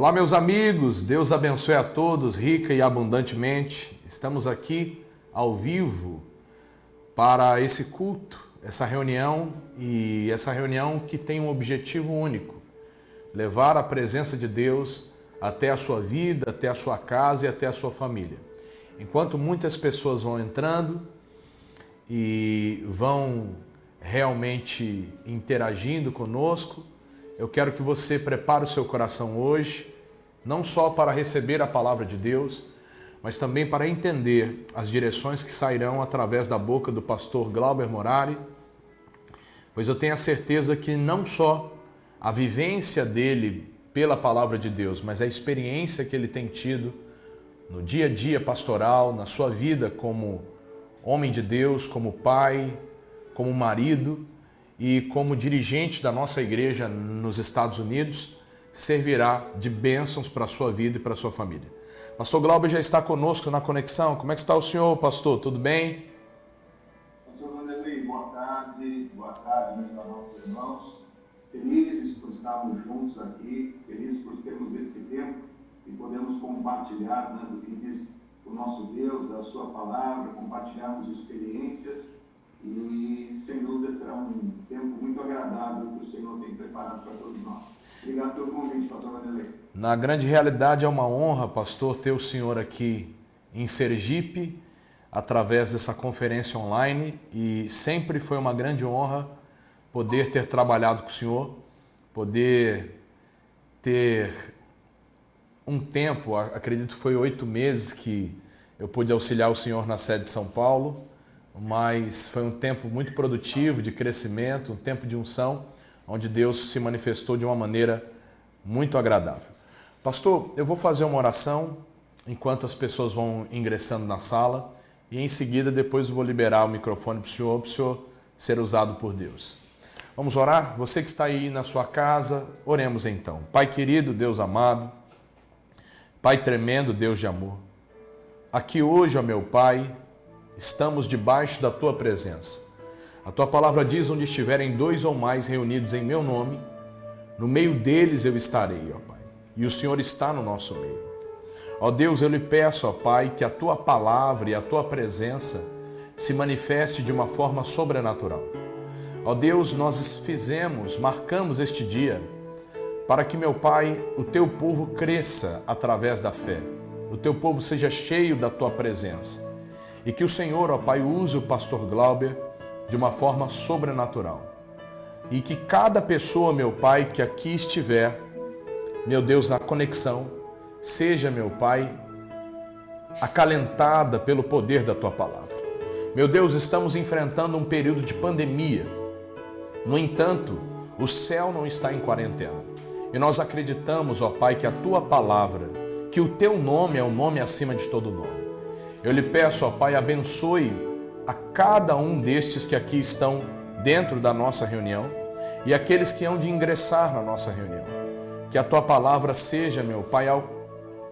Olá, meus amigos, Deus abençoe a todos rica e abundantemente. Estamos aqui ao vivo para esse culto, essa reunião e essa reunião que tem um objetivo único: levar a presença de Deus até a sua vida, até a sua casa e até a sua família. Enquanto muitas pessoas vão entrando e vão realmente interagindo conosco, eu quero que você prepare o seu coração hoje, não só para receber a palavra de Deus, mas também para entender as direções que sairão através da boca do pastor Glauber Morari, pois eu tenho a certeza que não só a vivência dele pela palavra de Deus, mas a experiência que ele tem tido no dia a dia pastoral, na sua vida como homem de Deus, como pai, como marido, e como dirigente da nossa igreja nos Estados Unidos, servirá de bênçãos para a sua vida e para a sua família. Pastor Glauber já está conosco na conexão. Como é que está o senhor, pastor? Tudo bem? Pastor Vanderlei, boa tarde, boa tarde, meus amados irmãos. Felizes por estarmos juntos aqui, felizes por termos esse tempo e podemos compartilhar né, do que diz o nosso Deus, da sua palavra, compartilharmos experiências e, sem dúvida, será um tempo muito agradável que o Senhor tem preparado para todos nós. Obrigado pelo convite, pastor Vanderlei. Na grande realidade, é uma honra, pastor, ter o senhor aqui em Sergipe, através dessa conferência online, e sempre foi uma grande honra poder ter trabalhado com o senhor, poder ter um tempo, acredito que foi oito meses que eu pude auxiliar o senhor na sede de São Paulo mas foi um tempo muito produtivo de crescimento, um tempo de unção, onde Deus se manifestou de uma maneira muito agradável. Pastor, eu vou fazer uma oração enquanto as pessoas vão ingressando na sala e em seguida depois eu vou liberar o microfone para o senhor, para o senhor ser usado por Deus. Vamos orar? Você que está aí na sua casa, oremos então. Pai querido, Deus amado, Pai tremendo, Deus de amor, aqui hoje, ó meu Pai, estamos debaixo da tua presença. A tua palavra diz: onde estiverem dois ou mais reunidos em meu nome, no meio deles eu estarei, ó Pai. E o Senhor está no nosso meio. Ó Deus, eu lhe peço, ó Pai, que a tua palavra e a tua presença se manifeste de uma forma sobrenatural. Ó Deus, nós fizemos, marcamos este dia para que, meu Pai, o teu povo cresça através da fé, o teu povo seja cheio da tua presença e que o Senhor, ó Pai, use o pastor Glauber de uma forma sobrenatural. E que cada pessoa, meu Pai, que aqui estiver, meu Deus, na conexão, seja, meu Pai, acalentada pelo poder da tua palavra. Meu Deus, estamos enfrentando um período de pandemia. No entanto, o céu não está em quarentena. E nós acreditamos, ó Pai, que a tua palavra, que o teu nome é o nome acima de todo nome eu lhe peço, ó Pai, abençoe a cada um destes que aqui estão dentro da nossa reunião e aqueles que hão de ingressar na nossa reunião. Que a tua palavra seja, meu Pai,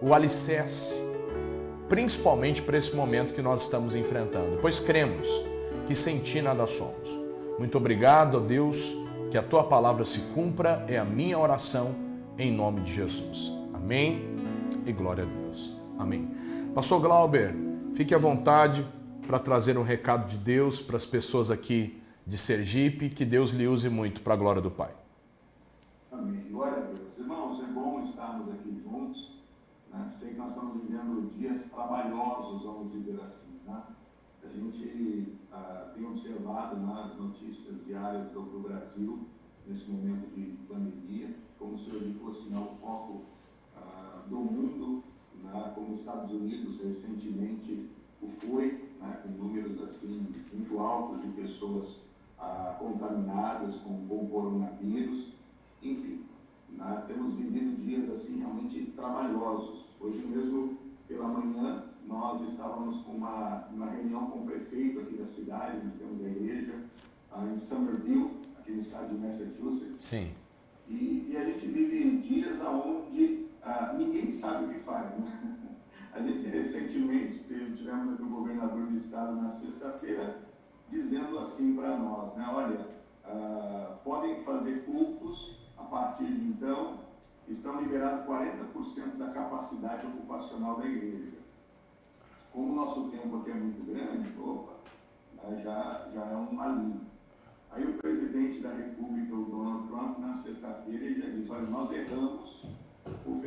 o alicerce, principalmente para esse momento que nós estamos enfrentando, pois cremos que sem ti nada somos. Muito obrigado, ó Deus, que a tua palavra se cumpra, é a minha oração em nome de Jesus. Amém e glória a Deus. Amém. Pastor Glauber, Fique à vontade para trazer um recado de Deus para as pessoas aqui de Sergipe, que Deus lhe use muito para a glória do Pai. Amém. Glória a Deus. Irmãos, é bom estarmos aqui juntos. Né? Sei que nós estamos vivendo dias trabalhosos, vamos dizer assim. Né? A gente ah, tem observado nas notícias diárias do, do, Brasil, nesse momento de pandemia, como se hoje fosse né, o foco ah, do mundo né, como os Estados Unidos recentemente o foi, né, com números assim muito altos de pessoas ah, contaminadas com, com o coronavírus, enfim, né, temos vivido dias assim realmente trabalhosos. Hoje mesmo pela manhã nós estávamos com uma, uma reunião com o prefeito aqui da cidade, nós temos a igreja ah, em Somerville, aqui no estado de Massachusetts. Sim. E, e a gente vive dias onde ah, ninguém sabe o que faz. Né? A gente recentemente tivemos aqui o governador do estado na sexta-feira dizendo assim para nós, né? Olha, ah, podem fazer cultos a partir de então, estão liberados 40% 50% da capacidade ocupacional da igreja. Como o nosso tempo aqui é muito grande, opa, já, já é um alívio. Aí o presidente da República, o Donald Trump, na sexta-feira, ele já disse, olha, nós erramos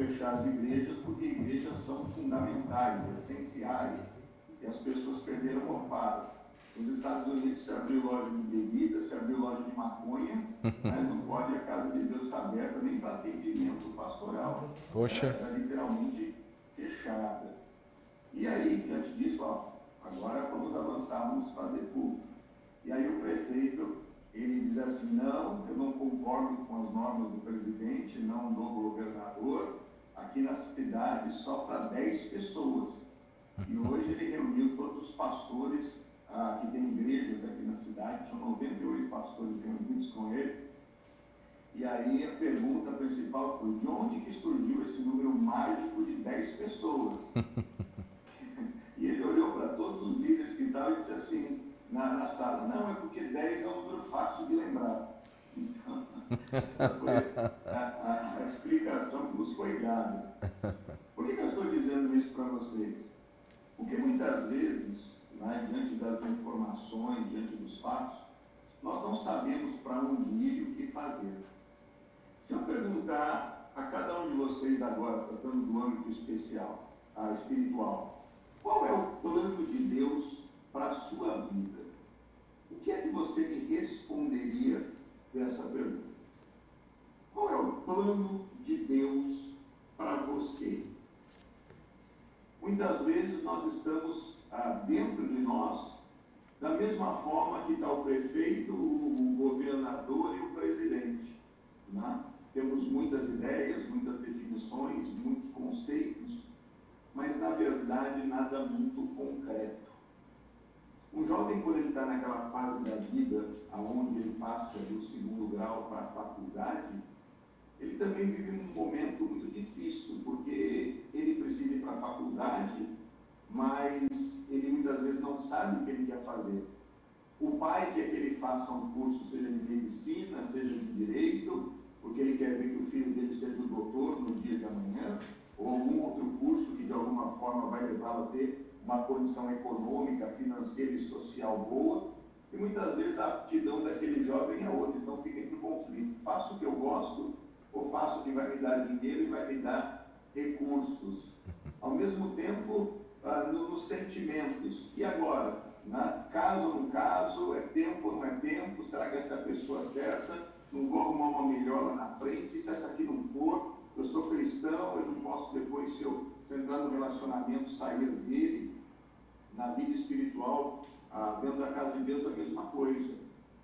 fechar as igrejas, porque igrejas são fundamentais, essenciais, e as pessoas perderam o amparo. Nos Estados Unidos se abriu loja de bebida, se abriu loja de maconha, né? não pode, a casa de Deus está aberta nem para atendimento pastoral. Poxa. Está literalmente fechada. E aí, diante disso, ó, agora vamos avançar, vamos fazer público. E aí o prefeito, ele diz assim, não, eu não concordo com as normas do presidente, não do governador, aqui na cidade só para 10 pessoas. E hoje ele reuniu todos os pastores ah, que tem igrejas aqui na cidade, tinham 98 pastores reunidos com ele. E aí a pergunta principal foi, de onde que surgiu esse número mágico de 10 pessoas? e ele olhou para todos os líderes que estavam e disse assim, na, na sala, não, é porque 10 é um número fácil de lembrar. Então, a, a, explicação que nos foi dada. Por que, que eu estou dizendo isso para vocês? Porque muitas vezes né, diante das informações, diante dos fatos, nós não sabemos para onde ir e o que fazer. Se eu perguntar a cada um de vocês agora, tratando do âmbito especial, a espiritual, qual é o plano de Deus para a sua vida? O que é que você me responderia dessa pergunta? Qual é o plano de Deus para você? Muitas vezes nós estamos ah, dentro de nós, da mesma forma que está o prefeito, o, governador e o presidente. Né? Temos muitas ideias, muitas definições, muitos conceitos, mas na verdade nada muito concreto. Um jovem, quando ele está naquela fase da vida, aonde ele passa do segundo grau para a faculdade, ele também vive um momento muito difícil, porque ele precisa ir para a faculdade mas ele muitas vezes não sabe o que ele quer fazer. O pai quer que ele faça um curso, seja de medicina, seja de direito, porque ele quer ver que o filho dele seja o doutor no dia de amanhã, ou algum outro curso que de alguma forma vai levá-lo a ter uma condição econômica, financeira e social boa. E muitas vezes a aptidão daquele jovem é outra, então fica entre conflito. Faço o que eu gosto ou faço o que vai me dar dinheiro e vai me dar recursos. Ao mesmo tempo, ah, no, nos sentimentos. E agora? Né? Caso ou não caso? É tempo ou não é tempo? Será que essa é a pessoa certa? Não vou arrumar uma melhor lá na frente? Se essa aqui não for, eu sou cristão, eu não posso depois, se eu, se eu entrar no relacionamento, sair dele. Na vida espiritual, ah, dentro da casa de Deus, a mesma coisa.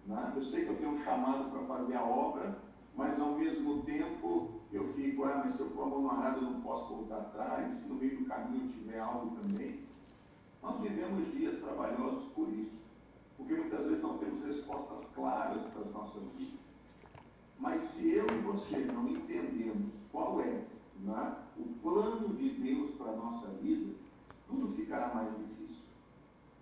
Né? Eu sei que eu tenho um chamado para fazer a obra, mas ao mesmo tempo eu fico, ah, mas se eu for abandonado eu não posso voltar atrás, se no meio do caminho tiver algo também. Nós vivemos dias trabalhosos por isso, porque muitas vezes não temos respostas claras para as nossas vidas. Mas se eu e você não entendemos qual é né, o plano de Deus para a nossa vida, tudo ficará mais difícil.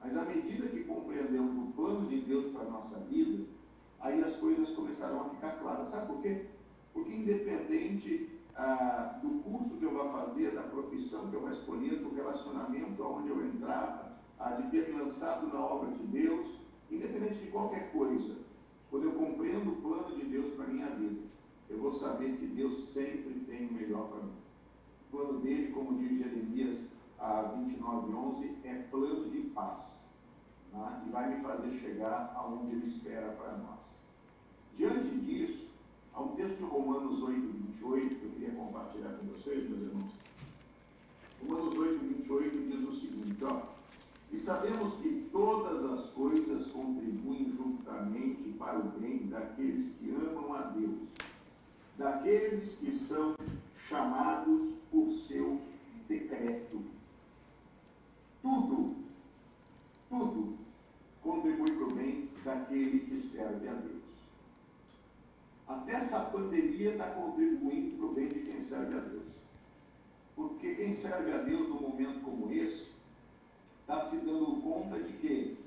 Mas à medida que compreendemos o plano de Deus para a nossa vida, aí as coisas começarão a ficar claras. Sabe por quê? Porque independente ah, do curso que eu vou fazer, da profissão que eu vou escolher, do relacionamento aonde eu entrar, ah, de ter me lançado na obra de Deus, independente de qualquer coisa, quando eu compreendo o plano de Deus para a minha vida, eu vou saber que Deus sempre tem o melhor para mim. O plano dele, como diz Jeremias ah, 29, 11, é plano de paz. Né? E vai me fazer chegar aonde ele espera para nós. Diante disso, Há um texto de Romanos 8, 28 que eu queria compartilhar com vocês, meus irmãos. Romanos 8, 28 diz o seguinte, ó. E sabemos que todas as coisas contribuem juntamente para o bem daqueles que amam a Deus, daqueles que são chamados por seu decreto. Tudo, tudo contribui para o bem daquele que serve a Deus. Até essa pandemia está contribuindo para o bem de quem serve a Deus. Porque quem serve a Deus num momento como esse, está se dando conta de que,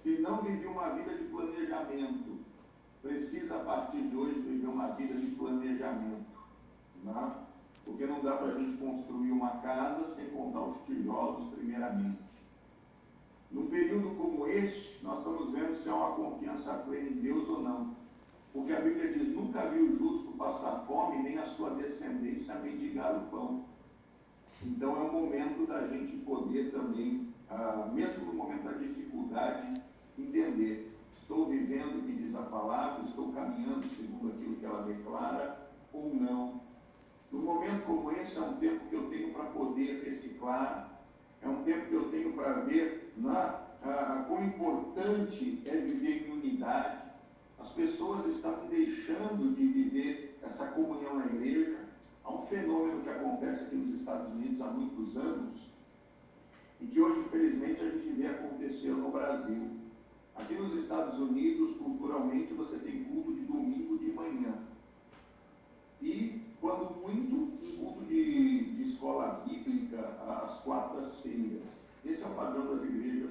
se não vivia uma vida de planejamento, precisa a partir de hoje viver uma vida de planejamento. Né? Porque não dá para a gente construir uma casa sem contar os tijolos primeiramente. Num período como este, nós estamos vendo se há uma confiança plena em Deus ou não. Porque a Bíblia diz: nunca viu o justo passar fome, nem a sua descendência mendigar o pão. Então é o momento da gente poder também, ah, mesmo no momento da dificuldade, entender: estou vivendo o que diz a palavra, estou caminhando segundo aquilo que ela declara ou não. No momento como esse, é um tempo que eu tenho para poder reciclar, é um tempo que eu tenho para ver na, ah, quão importante é viver em unidade as pessoas estão deixando de viver essa comunhão na igreja. Há um fenômeno que acontece aqui nos Estados Unidos há muitos anos e que hoje, infelizmente, a gente vê acontecer no Brasil. Aqui nos Estados Unidos, culturalmente, você tem culto de domingo de manhã. E, quando muito, de, de escola bíblica às quartas-feiras. Esse é o padrão das igrejas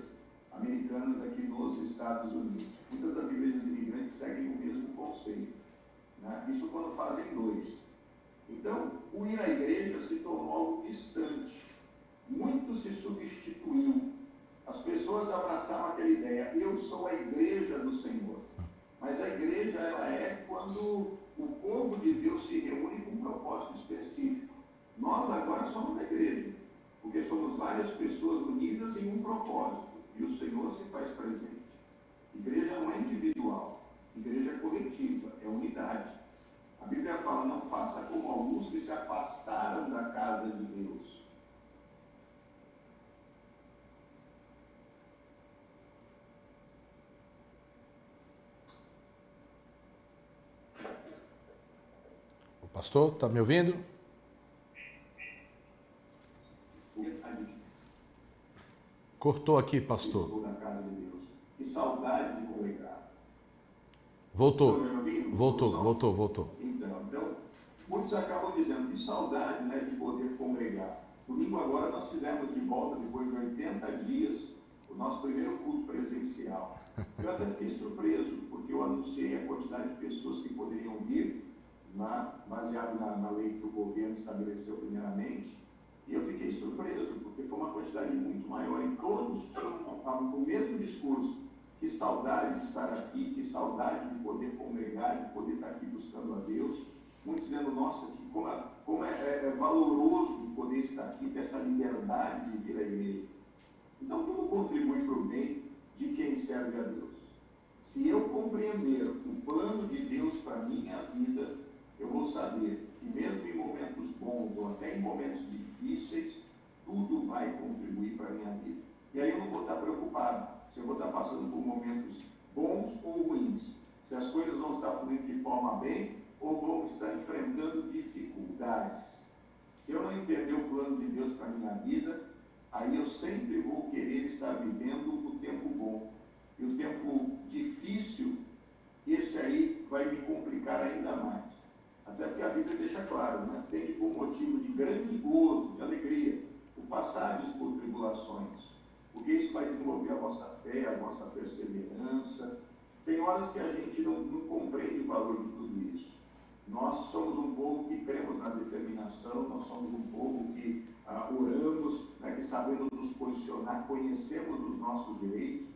americanas aqui nos Estados Unidos. Muitas das igrejas imigrantes seguem o mesmo conceito. Né? Isso quando fazem dois. Então, o ir à igreja se tornou algo distante. Muito se substituiu. As pessoas abraçaram aquela ideia, eu sou a igreja do Senhor. Mas a igreja ela é quando o povo de Deus se reúne com um propósito específico. Nós agora somos a igreja, porque somos várias pessoas unidas em um propósito. E o Senhor se faz presente. Igreja não é individual, igreja é coletiva, é unidade. A Bíblia fala: não faça como alguns que se afastaram da casa de Deus. O pastor, está me ouvindo? Cortou aqui, pastor. Que saudade de congregar. Voltou. Voltou, voltou, voltou. Então, então, muitos acabam dizendo que saudade né, de poder congregar. Domingo agora nós fizemos de volta, depois de 80 dias, o nosso primeiro culto presencial. Eu até fiquei surpreso, porque eu anunciei a quantidade de pessoas que poderiam vir, na, baseado na, na lei que o governo estabeleceu primeiramente, e eu fiquei surpreso, porque foi uma quantidade muito maior e todos tinham o mesmo discurso. Que saudade de estar aqui, que saudade de poder congregar, de poder estar aqui buscando a Deus. Muitos dizendo, nossa, que como, é, como é, é, é valoroso poder estar aqui, ter essa liberdade de vir à igreja. Então, tudo contribui para o bem de quem serve a Deus. Se eu compreender o plano de Deus para a minha vida, eu vou saber que mesmo em momentos bons ou até em momentos difíceis, tudo vai contribuir para a minha vida. E aí eu não vou estar preocupado se eu vou estar passando por momentos bons ou ruins, se as coisas vão estar fluindo de forma bem ou vão estar enfrentando dificuldades. Se eu não entender o plano de Deus para a minha vida, aí eu sempre vou querer estar vivendo o tempo bom. E o tempo difícil, esse aí vai me complicar ainda mais. Até porque a Bíblia deixa claro, né? Tem por motivo de grande gozo, de alegria, o passagens por tribulações. Porque isso vai desenvolver a vossa fé, a vossa perseverança. Tem horas que a gente não, não compreende o valor de tudo isso. Nós somos um povo que cremos na determinação, nós somos um povo que ah, oramos, né, que sabemos nos posicionar, conhecemos os nossos direitos,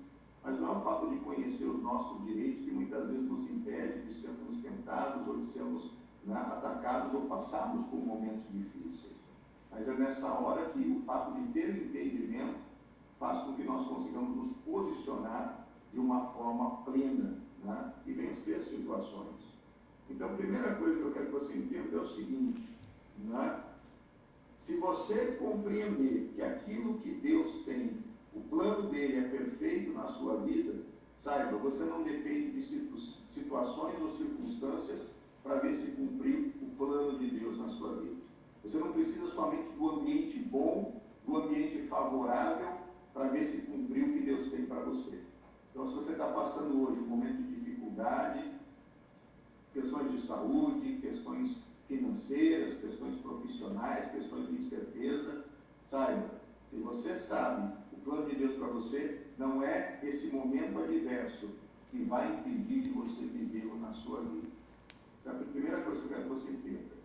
mas não é o fato de conhecer os nossos direitos que muitas vezes nos impede de sermos tentados ou de sermos né, atacados ou passarmos por momentos difíceis. Mas é nessa hora que o fato de ter entendimento faz com que nós consigamos nos posicionar de uma forma plena né, e vencer as situações. Então, a primeira coisa que eu quero que você entenda é o seguinte: né, se você compreender que aquilo que Deus tem, o plano dele é perfeito na sua vida, saiba, você não depende de situações ou circunstâncias para ver se cumpriu o plano de Deus na sua vida. Você não precisa somente do ambiente bom, do ambiente favorável, para ver se cumpriu o que Deus tem para você. Então, se você está passando hoje um momento de dificuldade, questões de saúde, questões financeiras, questões profissionais, questões de incerteza, saiba, se você sabe o plano de Deus para você, não é esse momento adverso que vai impedir de você vivê-lo na sua vida. Então, a primeira coisa que eu quero que você entenda.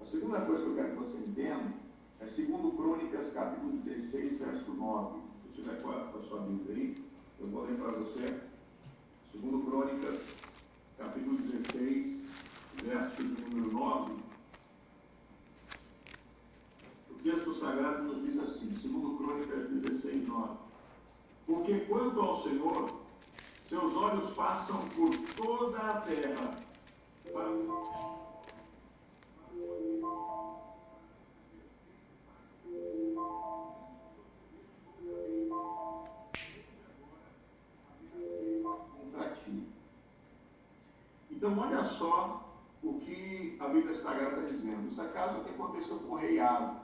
A segunda coisa que eu quero que você entenda é segundo Crônicas, capítulo 16, verso 9. Se tiver com a, com a sua Bíblia aí, eu vou ler para você. Segundo Crônicas, capítulo 16, verso número 9. O texto sagrado nos diz assim, segundo Crônicas 16, 9. Porque quanto ao Senhor, seus olhos passam por toda a terra. Então, olha só o que a Bíblia Sagrada está dizendo. Isso é caso que aconteceu com o rei Asa.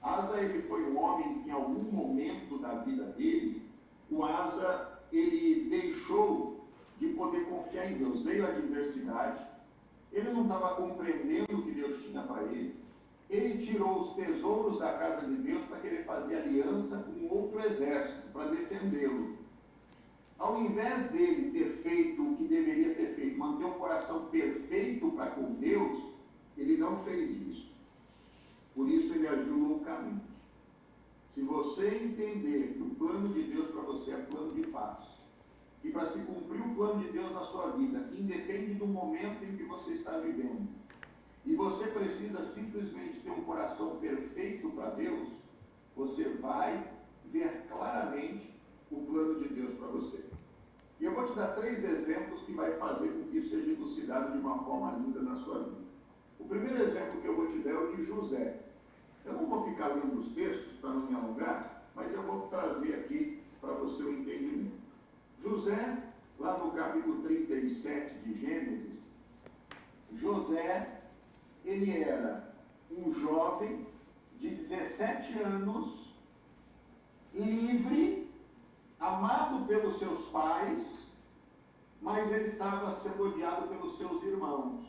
Asa, ele foi um homem que em algum momento da vida dele, o Asa, ele deixou de poder confiar em Deus. Veio a adversidade, ele não estava compreendendo o que Deus tinha para ele. Ele tirou os tesouros da casa de Deus para querer fazer aliança com outro exército, para defendê-lo. Ao invés dele ter feito o que deveria ter feito, manter um coração perfeito para com Deus, ele não fez isso. Por isso ele agiu loucamente. Se você entender que o plano de Deus para você é plano de paz, e para se cumprir o plano de Deus na sua vida, independe do momento em que você está vivendo, e você precisa simplesmente ter um coração perfeito para Deus, você vai ver claramente o plano de Deus para você. E eu vou te dar três exemplos que vai fazer com que isso seja elucidado de uma forma linda na sua vida. O primeiro exemplo que eu vou te dar é o de José. Eu não vou ficar lendo os textos para não me alongar, mas eu vou trazer aqui para você o entendimento. José, lá no capítulo 37 de Gênesis, José, ele era um jovem de 17 anos, livre, amado pelos seus pais, mas ele estava sendo odiado pelos seus irmãos.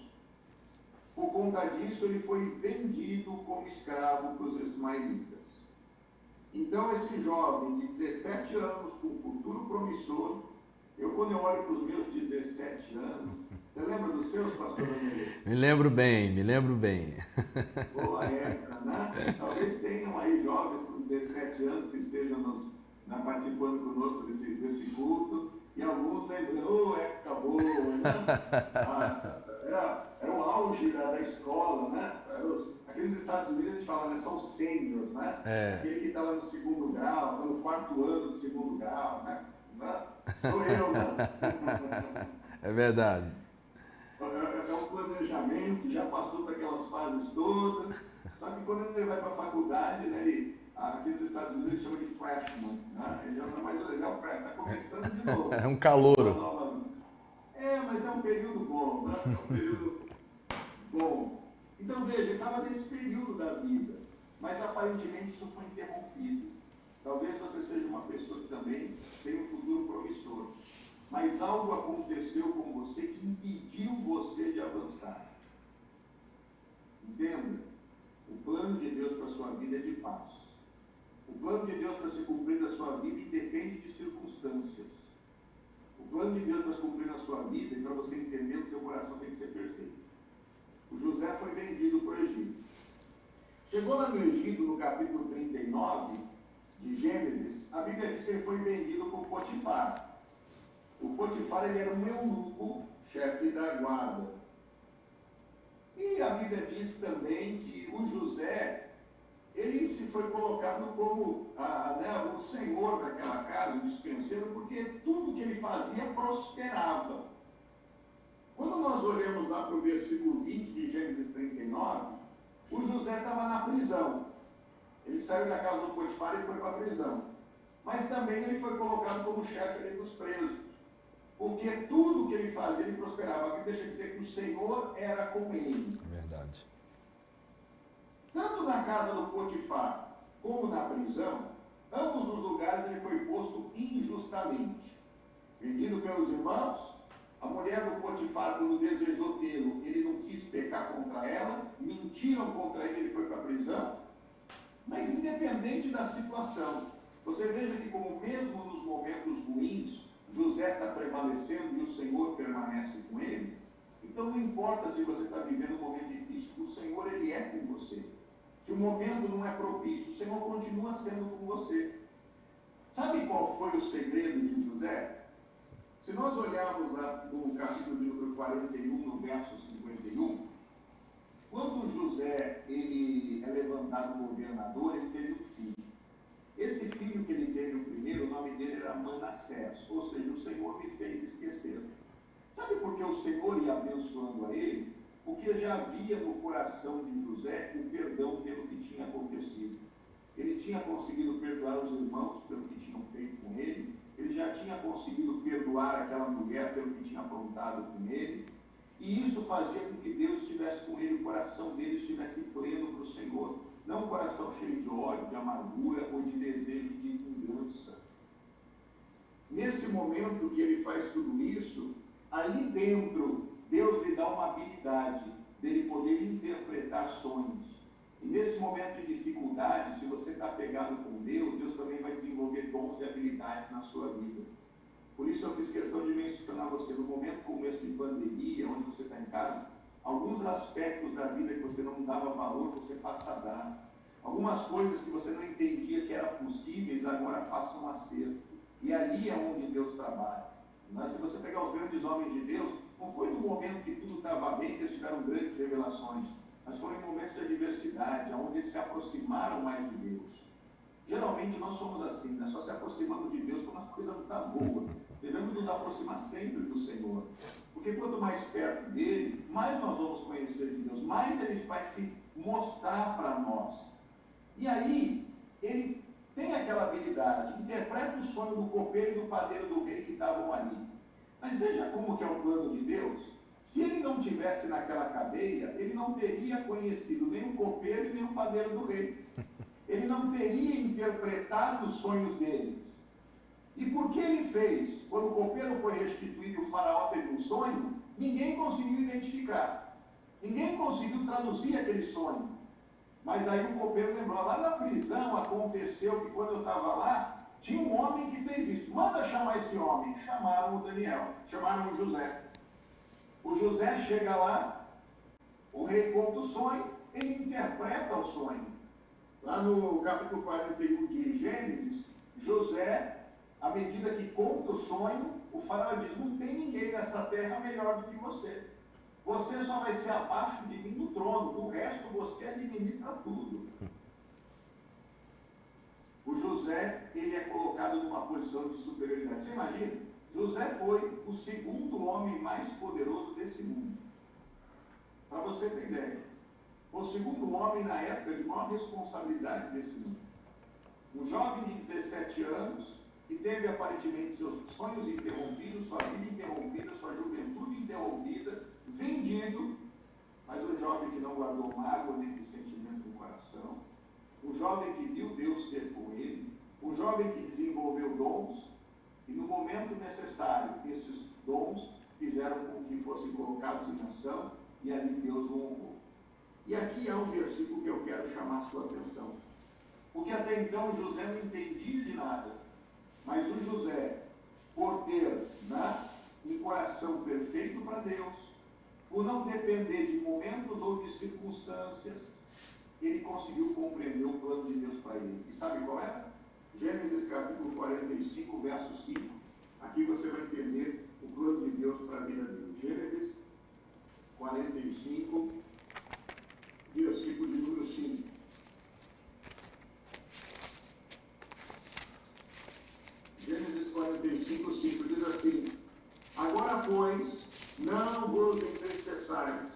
Por conta disso, ele foi vendido como escravo para os ismaelitas. Então, esse jovem de 17 anos, com futuro promissor, eu, quando eu olho para os meus 17 anos, você lembra dos seus, pastor Daniel? Me lembro bem, me lembro bem. Boa época, né? Talvez tenham aí jovens com 17 anos que estejam nos, né, participando conosco desse, desse culto, e alguns lembram, oh, época boa, né? Ah, era, era o auge da, da escola, né? Aqui nos Estados Unidos a gente fala, né? São seniors, né? É. Aquele que está lá no segundo grau, está no quarto ano do segundo grau, né? né? Sou eu, né? É verdade. É, é um planejamento, já passou por aquelas fases todas. Só que quando ele vai para a faculdade, né, ele, aqui nos Estados Unidos chama de freshman. Né? Ele já não é mais legal, freshman, está começando de novo. É um calouro. É, mas é um período bom, né? É um período bom. Então veja, estava nesse período da vida, mas aparentemente isso foi interrompido. Talvez você seja uma pessoa que também tem um futuro promissor, mas algo aconteceu com você que impediu você de avançar. Entenda? O plano de Deus para a sua vida é de paz. O plano de Deus para se cumprir na sua vida independe de circunstâncias. O plano de Deus para se cumprir na sua vida e para você entender o teu coração tem que ser perfeito. O José foi vendido para o Egito. Chegou lá no Egito, no capítulo 39 de Gênesis, a Bíblia diz que ele foi vendido por Potifar. O Potifar ele era um eunuco, chefe da guarda. E a Bíblia diz também que o José, ele se foi colocado como a, né, o senhor daquela casa, o dispenseiro, porque tudo que ele fazia prosperava. Quando nós olhamos lá para o versículo 20 de Gênesis 39, o José estava na prisão. Ele saiu da casa do Potifar e foi para a prisão. Mas também ele foi colocado como chefe dos presos. Porque tudo que ele fazia, ele prosperava. A Bíblia deixa dizer que o Senhor era com ele. Verdade. Tanto na casa do Potifar como na prisão, ambos os lugares ele foi posto injustamente. Vendido pelos irmãos, a mulher do Potifar, quando desejou tê-lo, ele não quis pecar contra ela, mentiram contra ele, ele foi para a prisão. Mas independente da situação, você veja que como mesmo nos momentos ruins, José está prevalecendo e o Senhor permanece com ele, Então não importa se você está vivendo um momento difícil, o Senhor ele é com você. Se o momento não é propício, o Senhor continua sendo com você. Sabe qual foi o segredo de José? Se nós olharmos no capítulo de número 41, no verso 51, quando José ele é levantado governador, ele teve um filho. Esse filho que ele teve o primeiro, o nome dele era Manassés, ou seja, o Senhor me fez esquecer. Sabe por que o Senhor ia abençoando a ele? Porque já havia no coração de José o perdão pelo que tinha acontecido. Ele tinha conseguido perdoar os irmãos pelo que tinham feito com ele, ele já tinha conseguido perdoar aquela mulher pelo que tinha aprontado com ele, e isso fazia com que Deus estivesse com ele, o coração dele estivesse pleno para o Senhor, não um coração cheio de ódio, de amargura ou de desejo de vingança. Nesse momento que ele faz tudo isso, ali dentro, Deus lhe dá uma habilidade dele poder interpretar sonhos. E nesse momento de dificuldade, se você está pegado com Deus, Deus também vai desenvolver dons e habilidades na sua vida. Por isso eu fiz questão de mencionar você no momento como esse de pandemia, onde você está em casa, alguns aspectos da vida que você não dava valor, você passa a dar. Algumas coisas que você não entendia que eram possíveis, agora passam a ser. E ali é onde Deus trabalha. Mas se você pegar os grandes homens de Deus, não foi no momento que tudo estava bem que eles tiveram grandes revelações, mas foram em momentos de adversidade, onde eles se aproximaram mais de Deus. Geralmente nós somos assim, né? só se aproximamos de Deus quando a coisa não está boa. Devemos nos aproximar sempre do Senhor. Porque quanto mais perto dele, mais nós vamos conhecer de Deus, mais ele vai se mostrar para nós. E aí, ele tem aquela habilidade, interpreta o sonho do copeiro e do padeiro do rei que estavam ali. Mas veja como que é o plano de Deus. Se ele não tivesse naquela cadeia, ele não teria conhecido nem o copeiro e nem o padeiro do rei. Ele não teria interpretado os sonhos deles. E por que ele fez? Quando o copeiro foi restituído o faraó teve um sonho, ninguém conseguiu identificar. Ninguém conseguiu traduzir aquele sonho. Mas aí o copeiro lembrou, lá na prisão aconteceu que quando eu estava lá, tinha um homem que fez isso. Manda chamar esse homem. Chamaram o Daniel, chamaram o José. O José chega lá, o rei conta o sonho, ele interpreta o sonho. Lá no capítulo 41 de Gênesis, José, à medida que conta o sonho, o faraó diz: Não tem ninguém nessa terra melhor do que você. Você só vai ser abaixo de mim no trono, do resto você administra tudo. O José, ele é colocado numa posição de superioridade. Você imagina? José foi o segundo homem mais poderoso desse mundo. Para você ter ideia. Foi o segundo homem na época de maior responsabilidade desse mundo. Um jovem de 17 anos, que teve aparentemente seus sonhos interrompidos, sua vida interrompida, sua juventude interrompida, vendido, mas um jovem que não guardou mágoa nem sentimento no coração, um jovem que viu Deus ser com ele, um jovem que desenvolveu dons, e no momento necessário, esses dons fizeram com que fossem colocados em ação, e ali Deus o honrou. E aqui é um versículo que eu quero chamar a sua atenção. Porque até então José não entendia de nada, mas o José, por ter né, um coração perfeito para Deus, por não depender de momentos ou de circunstâncias, ele conseguiu compreender o plano de Deus para ele. E sabe qual é? Gênesis capítulo 45, verso 5. Aqui você vai entender o plano de Deus para a vida dele. Gênesis 45, versículo de número 5. Gênesis 45, 5 diz assim: Agora, pois, não vos entristeçais,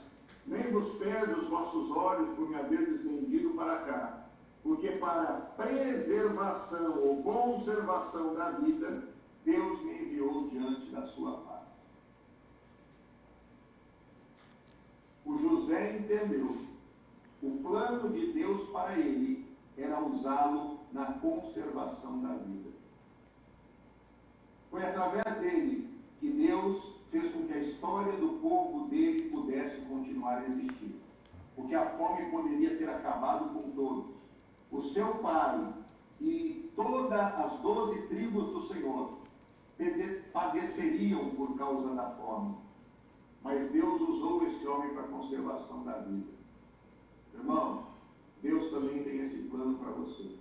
nem vos pese os vossos olhos por me haver desvendido para cá, porque para preservação ou conservação da vida, Deus me enviou diante da sua face. O José entendeu. O plano de Deus para ele era usá-lo na conservação da vida. Foi através dele que Deus fez com que a história do povo dele pudesse continuar a existir. Porque a fome poderia ter acabado com todos. O seu pai e todas as doze tribos do Senhor padeceriam por causa da fome. mas Deus usou esse homem para a conservação da vida. Irmão, Deus também tem esse plano para você.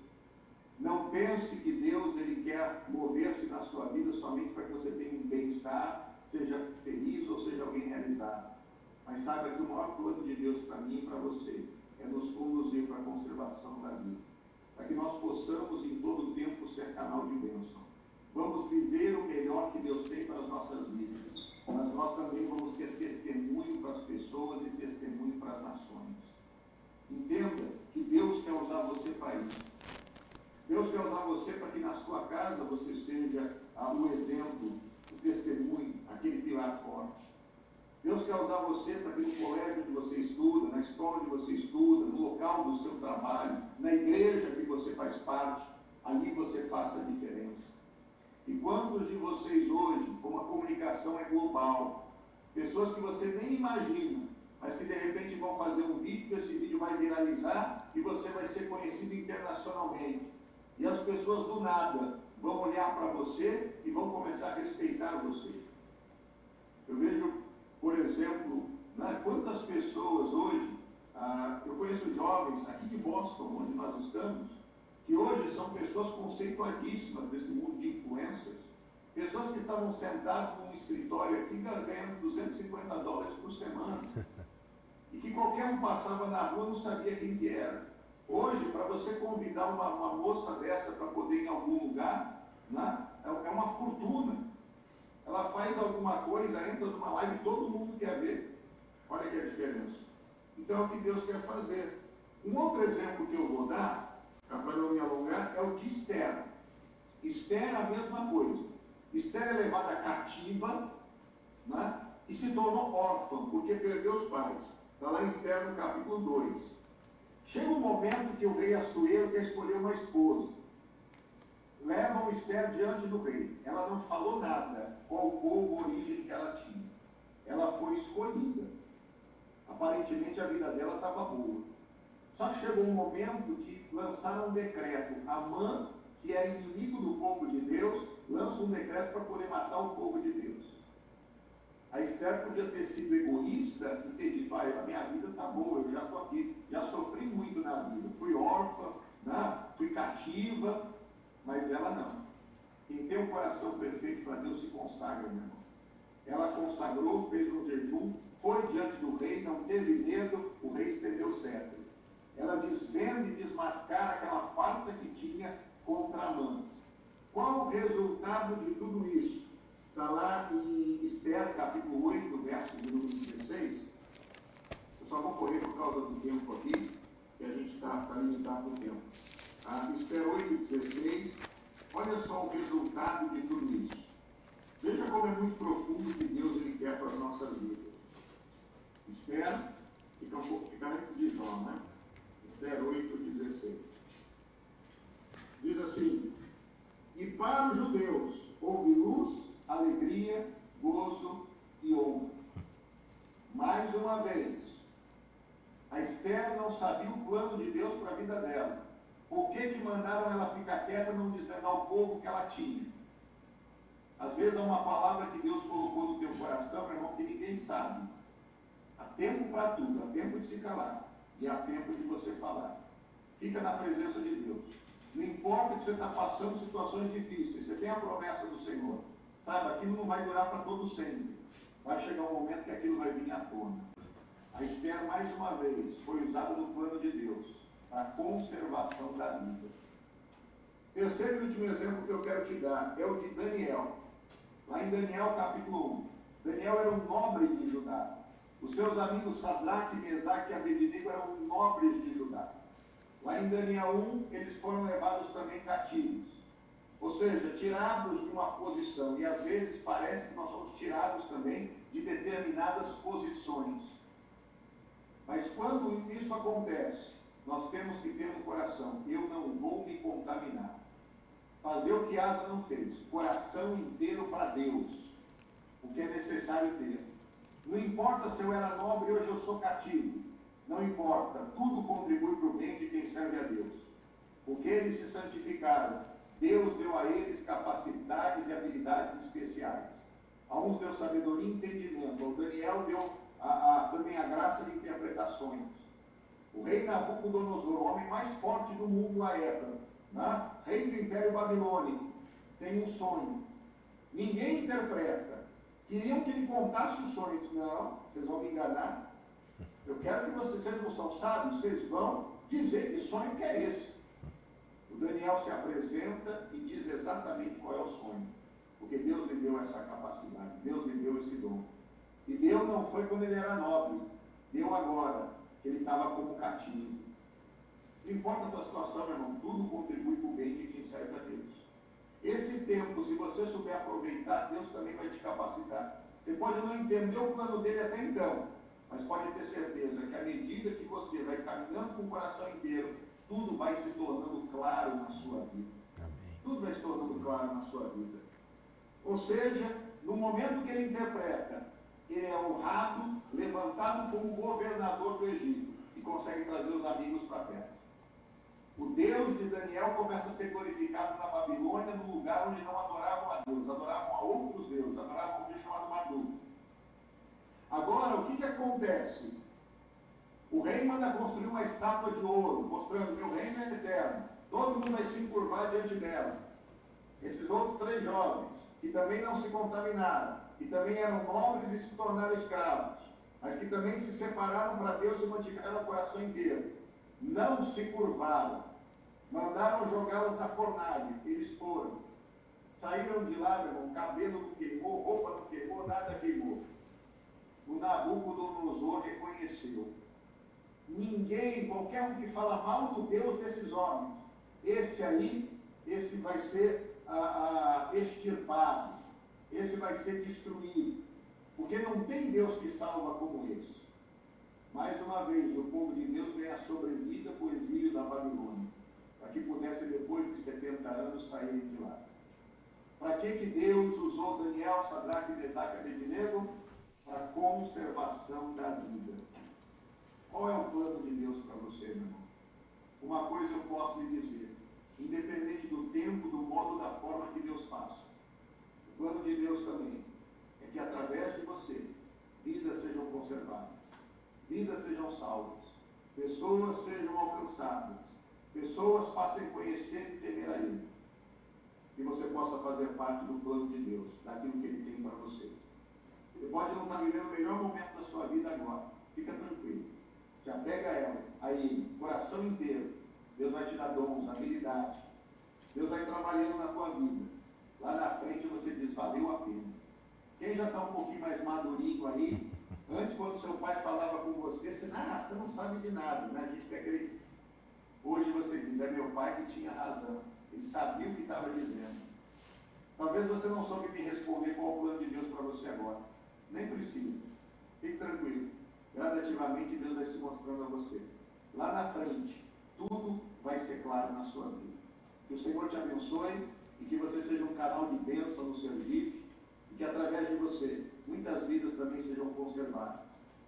Não pense que Deus ele quer mover-se na sua vida somente para que você tenha um bem-estar, seja feliz ou seja alguém realizado. Mas saiba que o maior plano de Deus para mim e para você é nos conduzir para a conservação da vida. Para que nós possamos em todo tempo ser canal de bênção. Vamos viver o melhor que Deus tem para as nossas vidas. Mas nós também vamos ser testemunho para as pessoas e testemunho para as nações. Entenda que Deus quer usar você para isso. Deus quer usar você para que na sua casa você seja o exemplo, o testemunho, aquele pilar forte. Deus quer usar você para que no colégio que você estuda, na escola que você estuda, no local do seu trabalho, na igreja que você faz parte, ali você faça a diferença. E quantos de vocês hoje, como a comunicação é global, pessoas que você nem imagina, mas que de repente vão fazer um vídeo, esse vídeo vai viralizar e você vai ser conhecido internacionalmente. E as pessoas do nada vão olhar para você e vão começar a respeitar você. Eu vejo, por exemplo, né, quantas pessoas hoje, ah, eu conheço jovens aqui de Boston, onde nós estamos, que hoje são pessoas conceituadíssimas desse mundo de influencers, pessoas que estavam sentadas num escritório aqui ganhando 250 dólares por semana, e que qualquer um passava na rua não sabia quem que era. Hoje, para você convidar uma, uma moça dessa para poder ir em algum lugar, né, é, é uma fortuna. Ela faz alguma coisa, entra numa live todo mundo quer ver. Olha que a diferença. Então é o que Deus quer fazer. Um outro exemplo que eu vou dar, para não me alongar, é o de Esther. Esther é a mesma coisa. Esther é levada cativa né, e se tornou órfã, porque perdeu os pais. Está lá em Esther no capítulo 2. Chega um momento que o rei Assuero quer escolher uma esposa. Levam Esther diante do rei. Ela não falou nada qual povo, origem que ela tinha. Ela foi escolhida. Aparentemente a vida dela estava boa. Só que chegou um momento que lançaram um decreto. Amã, que era inimigo do povo de Deus, lança um decreto para poder matar o povo de Deus. A Esther podia ter sido egoísta e ter dito, ah, a minha vida está boa, eu já estou aqui, já sofri muito na vida, fui órfã, né? fui cativa, mas ela não. Quem tem um coração perfeito para Deus se consagra, meu irmão. Ela consagrou, fez um jejum, foi diante do rei, não teve medo, o rei estendeu o cetro. Ela desvenda e desmascara aquela farsa que tinha contra a mão. Qual o resultado de tudo isso? Está lá em Esther, capítulo 8, verso de número 16. Eu só vou correr por causa do tempo aqui, que a gente está tá limitado no tempo. Ah, Esther 8, 16. Olha só o resultado de tudo isso. Veja como é muito profundo o que Deus ele quer para as nossas vidas. Esther, fica, um pouco, fica antes de João, né? Esther 8, 16. Diz assim: E para os judeus houve luz alegria, gozo e honra. Mais uma vez, a Esther não sabia o plano de Deus para a vida dela. Por que, que mandaram ela ficar quieta não desvendar o povo que ela tinha? Às vezes é uma palavra que Deus colocou no teu coração, meu irmão, que ninguém sabe. Há tempo para tudo, há tempo de se calar e há tempo de você falar. Fica na presença de Deus. Não importa que você está passando situações difíceis, você tem a promessa do Senhor. Sabe, aquilo não vai durar para todo sempre. Vai chegar um momento que aquilo vai vir à tona. A Esther, mais uma vez, foi usada no plano de Deus a conservação da vida. Terceiro e último exemplo que eu quero te dar é o de Daniel. Lá em Daniel capítulo 1. Daniel era um nobre de Judá. Os seus amigos Sadraque, Mesaque e Abednego eram nobres de Judá. Lá em Daniel 1, eles foram levados também cativos. Ou seja, tirados de uma posição. E às vezes parece que nós somos tirados também de determinadas posições. Mas quando isso acontece, nós temos que ter no coração: eu não vou me contaminar. Fazer o que Asa não fez, coração inteiro para Deus, o que é necessário ter. Não importa se eu era nobre e hoje eu sou cativo, não importa, tudo contribui para o bem de quem serve a Deus. Porque eles se santificaram Deus deu a eles capacidades e habilidades especiais. A uns deu sabedoria e entendimento. Ao Daniel deu a, a, também a graça de interpretar sonhos. O rei Nabucodonosor, o homem mais forte do mundo à época, né? rei do Império Babilônico, tem um sonho. Ninguém interpreta. Queriam que ele contasse o sonho. Disse, não, vocês vão me enganar. Eu quero que vocês, vocês não são sábios, vocês vão dizer que sonho que é esse. O Daniel se apresenta e diz exatamente qual é o sonho. Porque Deus lhe deu essa capacidade, Deus lhe deu esse dom. E Deus não foi quando ele era nobre, deu agora, ele estava como cativo. Não importa a tua situação, meu irmão, tudo contribui para o bem de quem serve a Deus. Esse tempo, se você souber aproveitar, Deus também vai te capacitar. Você pode não entender o plano dele até então, mas pode ter certeza que à medida que você vai caminhando com o coração inteiro, tudo vai se tornando claro na sua vida. Amém. Tudo vai se tornando claro na sua vida. Ou seja, no momento que ele interpreta, ele é honrado, levantado como governador do Egito e consegue trazer os amigos para perto. O Deus de Daniel começa a ser glorificado na Babilônia, no lugar onde não adoravam a Deus, adoravam a outros deuses, adoravam um Deus chamado Marduk. Agora, o que, que acontece? O rei manda construir uma estátua de ouro, mostrando que o reino é eterno. Todo mundo vai se encurvar diante dela. Esses outros três jovens, que também não se contaminaram, que também eram nobres e se tornaram escravos, mas que também se separaram para Deus e mantiveram o coração inteiro, não se curvaram, mandaram jogá-los na fornalha, eles foram. Saíram de lá, meu irmão, cabelo não queimou, roupa não queimou, nada queimou. O Nabucodonosor reconheceu. Ninguém, qualquer um que fala mal do Deus desses homens, esse aí, esse vai ser ah, ah, extirpado, esse vai ser destruído. Porque não tem Deus que salva como esse. Mais uma vez, o povo de Deus ganha a sobrevida para o exílio da Babilônia para que pudesse, depois de 70 anos, sair de lá. Para que, que Deus usou Daniel, Sadraque, Mesaque e Abednego? Para a conservação da vida. Qual é o plano de Deus para você, meu irmão? Uma coisa eu posso lhe dizer, independente do tempo, do modo, da forma que Deus faça. O plano de Deus também é que através de você, vidas sejam conservadas, vidas sejam salvas, pessoas sejam alcançadas, pessoas passem a conhecer e temer a Ele. E você possa fazer parte do plano de Deus, daquilo que Ele tem para você. Você pode não estar vivendo o melhor momento da sua vida agora. Fica tranquilo. Se apega a ela, a Ele, coração inteiro. Deus vai te dar dons, habilidade. Deus vai trabalhando na tua vida. Lá na frente você diz, valeu a pena. Quem já está um pouquinho mais madurinho aí, antes quando seu pai falava com você, você, ah, você não sabe de nada, né? A gente tem aquele Hoje você diz, é meu pai que tinha razão. Ele sabia o que estava dizendo. Talvez você não soube me responder qual o plano de Deus para você agora. Nem precisa. Fique tranquilo. Gradativamente Deus vai se mostrando a você. Lá na frente, tudo vai ser claro na sua vida. Que o Senhor te abençoe e que você seja um canal de bênção no seu dia e que através de você muitas vidas também sejam conservadas.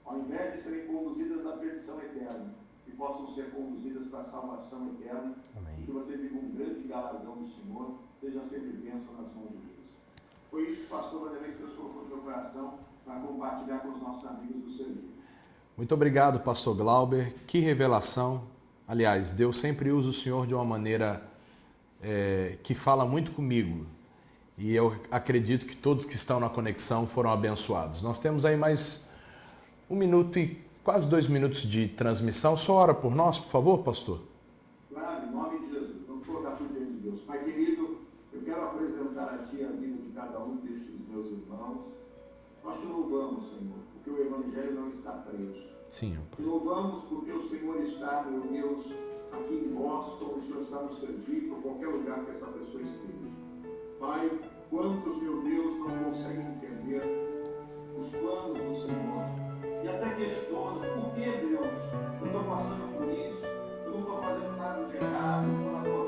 Ao invés de serem conduzidas à perdição eterna, que possam ser conduzidas para a salvação eterna. Amém. E que você viva um grande galardão do Senhor, seja sempre bênção nas mãos de Deus. Foi isso, pastor Vanderlei, que Deus colocou no meu coração para compartilhar com os nossos amigos do serviço. Muito obrigado, pastor Glauber. Que revelação. Aliás, Deus sempre usa o Senhor de uma maneira é, que fala muito comigo. E eu acredito que todos que estão na conexão foram abençoados. Nós temos aí mais um minuto e quase dois minutos de transmissão. Só ora por nós, por favor, pastor. Claro, em nome de Jesus. Vamos colocar tudo diante de Deus. Pai querido, eu quero apresentar a Ti a vida de cada um destes meus irmãos. Nós te louvamos, Senhor, porque o Evangelho não está preso. Sim, louvamos porque o Senhor está, meu Deus, aqui em Boston, o Senhor está no Sergipe, ou qualquer lugar que essa pessoa esteja. Pai, quantos, meu Deus, não conseguem entender os planos do Senhor e até questiono, por que Deus? Eu estou passando por isso, eu não estou fazendo nada de errado, estou na tua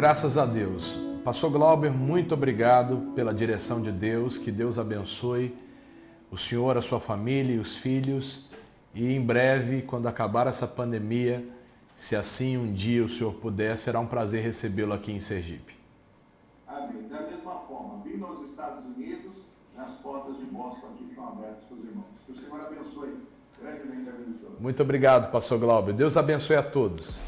Graças a Deus. Pastor Glauber, muito obrigado pela direção de Deus. Que Deus abençoe o senhor, a sua família e os filhos. E em breve, quando acabar essa pandemia, se assim um dia o senhor puder, será um prazer recebê-lo aqui em Sergipe. Amém. Da mesma forma, vindo aos Estados Unidos, as portas de Boston aqui estão abertas para os irmãos. Que o Senhor abençoe grandemente a vida de todos. Muito obrigado, pastor Glauber. Deus abençoe a todos.